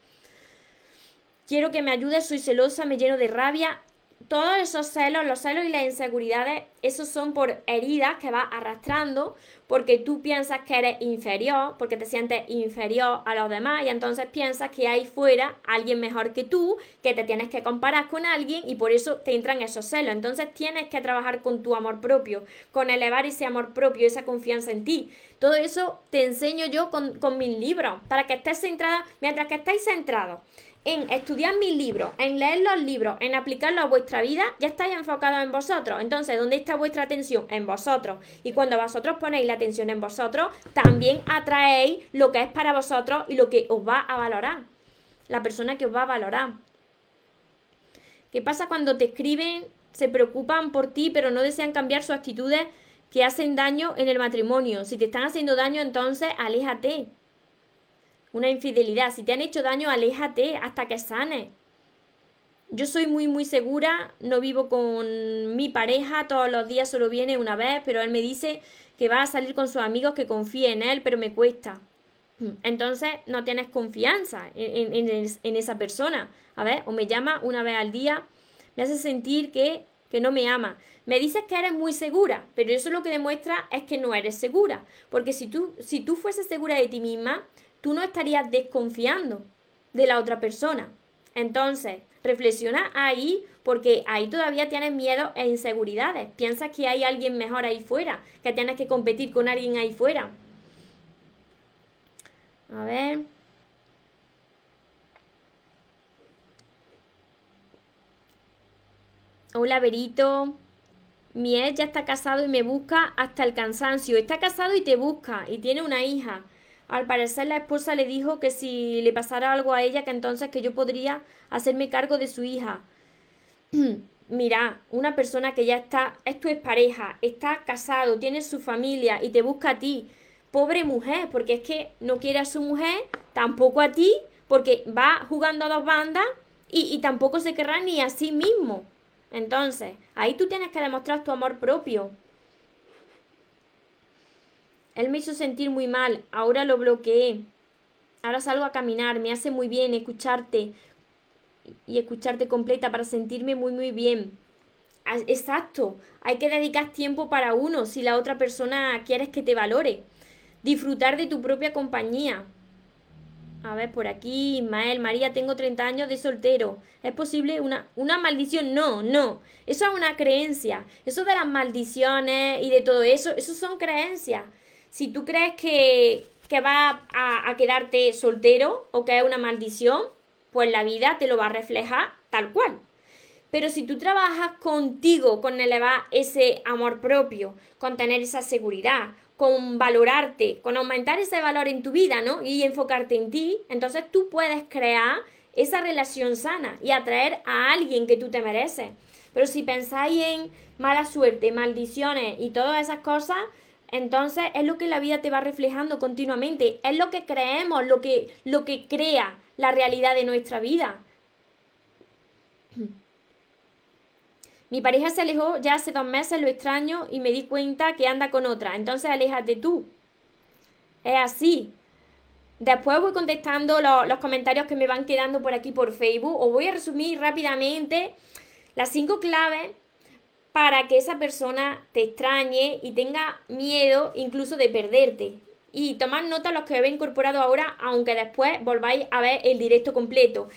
Quiero que me ayudes, soy celosa, me lleno de rabia todos esos celos, los celos y las inseguridades, esos son por heridas que vas arrastrando porque tú piensas que eres inferior, porque te sientes inferior a los demás y entonces piensas que hay fuera alguien mejor que tú, que te tienes que comparar con alguien y por eso te entran esos celos. Entonces tienes que trabajar con tu amor propio, con elevar ese amor propio, esa confianza en ti. Todo eso te enseño yo con, con mis libros, para que estés centrada, mientras que estáis centrados en estudiar mis libros, en leer los libros, en aplicarlos a vuestra vida, ya estáis enfocados en vosotros. Entonces, ¿dónde está vuestra atención? En vosotros. Y cuando vosotros ponéis la atención en vosotros, también atraéis lo que es para vosotros y lo que os va a valorar. La persona que os va a valorar. ¿Qué pasa cuando te escriben, se preocupan por ti, pero no desean cambiar sus actitudes que hacen daño en el matrimonio? Si te están haciendo daño, entonces aléjate una infidelidad. Si te han hecho daño, aléjate hasta que sane. Yo soy muy, muy segura, no vivo con mi pareja, todos los días solo viene una vez, pero él me dice que va a salir con sus amigos, que confíe en él, pero me cuesta. Entonces no tienes confianza en, en, esa persona. A ver, o me llama una vez al día, me hace sentir que, que no me ama. Me dices que eres muy segura, pero eso lo que demuestra es que no eres segura. Porque si tú, si tú fueses segura de ti misma, tú no estarías desconfiando de la otra persona. Entonces, reflexiona ahí porque ahí todavía tienes miedo e inseguridades. Piensas que hay alguien mejor ahí fuera, que tienes que competir con alguien ahí fuera. A ver. Hola, Berito. Mi ex ya está casado y me busca hasta el cansancio. Está casado y te busca y tiene una hija. Al parecer la esposa le dijo que si le pasara algo a ella, que entonces que yo podría hacerme cargo de su hija. Mira, una persona que ya está, es tu pareja, está casado, tiene su familia y te busca a ti. Pobre mujer, porque es que no quiere a su mujer, tampoco a ti, porque va jugando a dos bandas y, y tampoco se querrá ni a sí mismo. Entonces, ahí tú tienes que demostrar tu amor propio. Él me hizo sentir muy mal, ahora lo bloqueé. Ahora salgo a caminar, me hace muy bien escucharte y escucharte completa para sentirme muy, muy bien. Exacto, hay que dedicar tiempo para uno si la otra persona quieres que te valore. Disfrutar de tu propia compañía. A ver, por aquí, Ismael, María, tengo 30 años de soltero. ¿Es posible una, una maldición? No, no. Eso es una creencia. Eso de las maldiciones y de todo eso, eso son creencias si tú crees que, que vas a, a quedarte soltero o que es una maldición, pues la vida te lo va a reflejar tal cual. Pero si tú trabajas contigo, con elevar ese amor propio, con tener esa seguridad, con valorarte, con aumentar ese valor en tu vida, ¿no? Y enfocarte en ti, entonces tú puedes crear esa relación sana y atraer a alguien que tú te mereces. Pero si pensáis en mala suerte, maldiciones y todas esas cosas, entonces es lo que la vida te va reflejando continuamente, es lo que creemos, lo que, lo que crea la realidad de nuestra vida. Mi pareja se alejó ya hace dos meses, lo extraño y me di cuenta que anda con otra. Entonces aléjate tú. Es así. Después voy contestando los comentarios que me van quedando por aquí por Facebook. Os voy a resumir rápidamente las cinco claves para que esa persona te extrañe y tenga miedo incluso de perderte. Y tomad nota los que habéis incorporado ahora, aunque después volváis a ver el directo completo.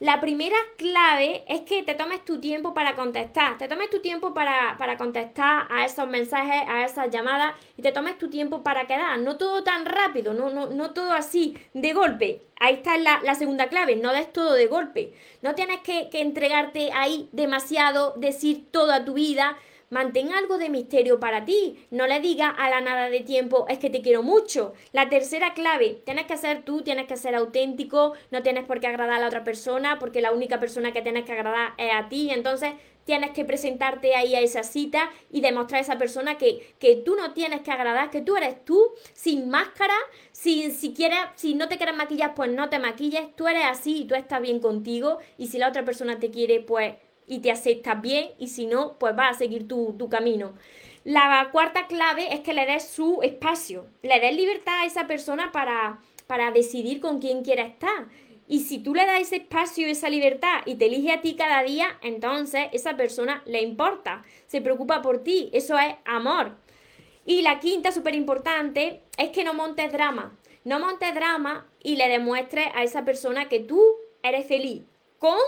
La primera clave es que te tomes tu tiempo para contestar, te tomes tu tiempo para, contestar a esos mensajes, a esas llamadas y te tomes tu tiempo para quedar. No todo tan rápido, no, no, no todo así de golpe. Ahí está la, la segunda clave, no des todo de golpe. No tienes que, que entregarte ahí demasiado, decir toda tu vida, Mantén algo de misterio para ti. No le digas a la nada de tiempo, es que te quiero mucho. La tercera clave, tienes que ser tú, tienes que ser auténtico, no tienes por qué agradar a la otra persona, porque la única persona que tienes que agradar es a ti. Entonces, tienes que presentarte ahí a esa cita y demostrar a esa persona que, que tú no tienes que agradar, que tú eres tú, sin máscara, si, si, si no te quieres maquillar, pues no te maquilles, tú eres así y tú estás bien contigo y si la otra persona te quiere, pues y te aceptas bien y si no, pues vas a seguir tu, camino. La cuarta clave es que le des su espacio, le des libertad a esa persona para, para decidir con quién quiere estar. Y si tú le das ese espacio, esa libertad y te elige a ti cada día, entonces esa persona le importa, se preocupa por ti, eso es amor. Y la quinta, súper importante, es que no montes drama. No montes drama y le demuestres a esa persona que tú eres feliz con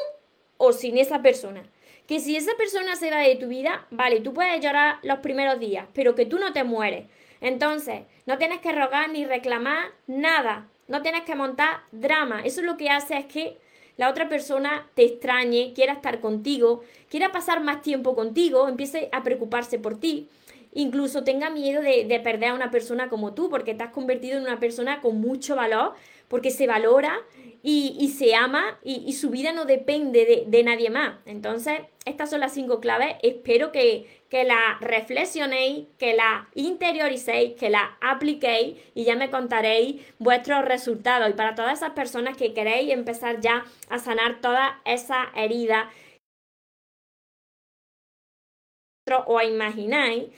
o sin esa persona. Que si esa persona se va de tu vida, vale, tú puedes llorar los primeros días, pero que tú no te mueres. Entonces, no tienes que rogar ni reclamar nada, no tienes que montar drama. Eso lo que hace es que la otra persona te extrañe, quiera estar contigo, quiera pasar más tiempo contigo, empiece a preocuparse por ti incluso tenga miedo de, perder a una persona como tú, porque te has convertido en una persona con mucho valor, porque se valora y, se ama y, su vida no depende de, nadie más. Entonces, estas son las cinco claves. Espero que, que la reflexionéis, que la interioricéis, que la apliquéis y ya me contaréis vuestros resultados. Y para todas esas personas que queréis empezar ya a sanar todas esas heridas o imagináis,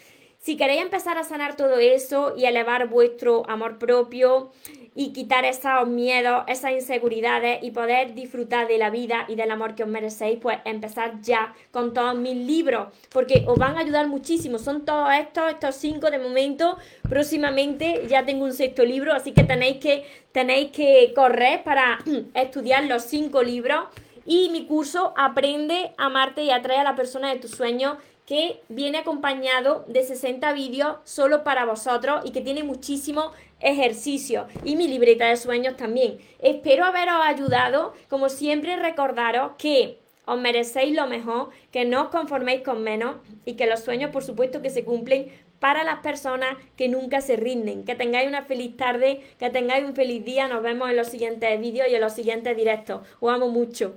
si queréis empezar a sanar todo eso y elevar vuestro amor propio y quitar esos miedos, esas inseguridades y poder disfrutar de la vida y del amor que os merecéis, pues empezar ya con todos mis libros, porque os van a ayudar muchísimo. Son todos estos, estos cinco de momento. Próximamente ya tengo un sexto libro, así que tenéis que, tenéis que correr para estudiar los cinco libros. Y mi curso Aprende a amarte y atrae a la persona de tus sueños que viene acompañado de 60 vídeos solo para vosotros y que tiene muchísimo ejercicio y mi libreta de sueños también. Espero haberos ayudado. Como siempre, recordaros que os merecéis lo mejor, que no os conforméis con menos y que los sueños, por supuesto, que se cumplen para las personas que nunca se rinden. Que tengáis una feliz tarde, que tengáis un feliz día. Nos vemos en los siguientes vídeos y en los siguientes directos. Os amo mucho.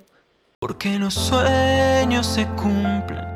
Porque los sueños se cumplen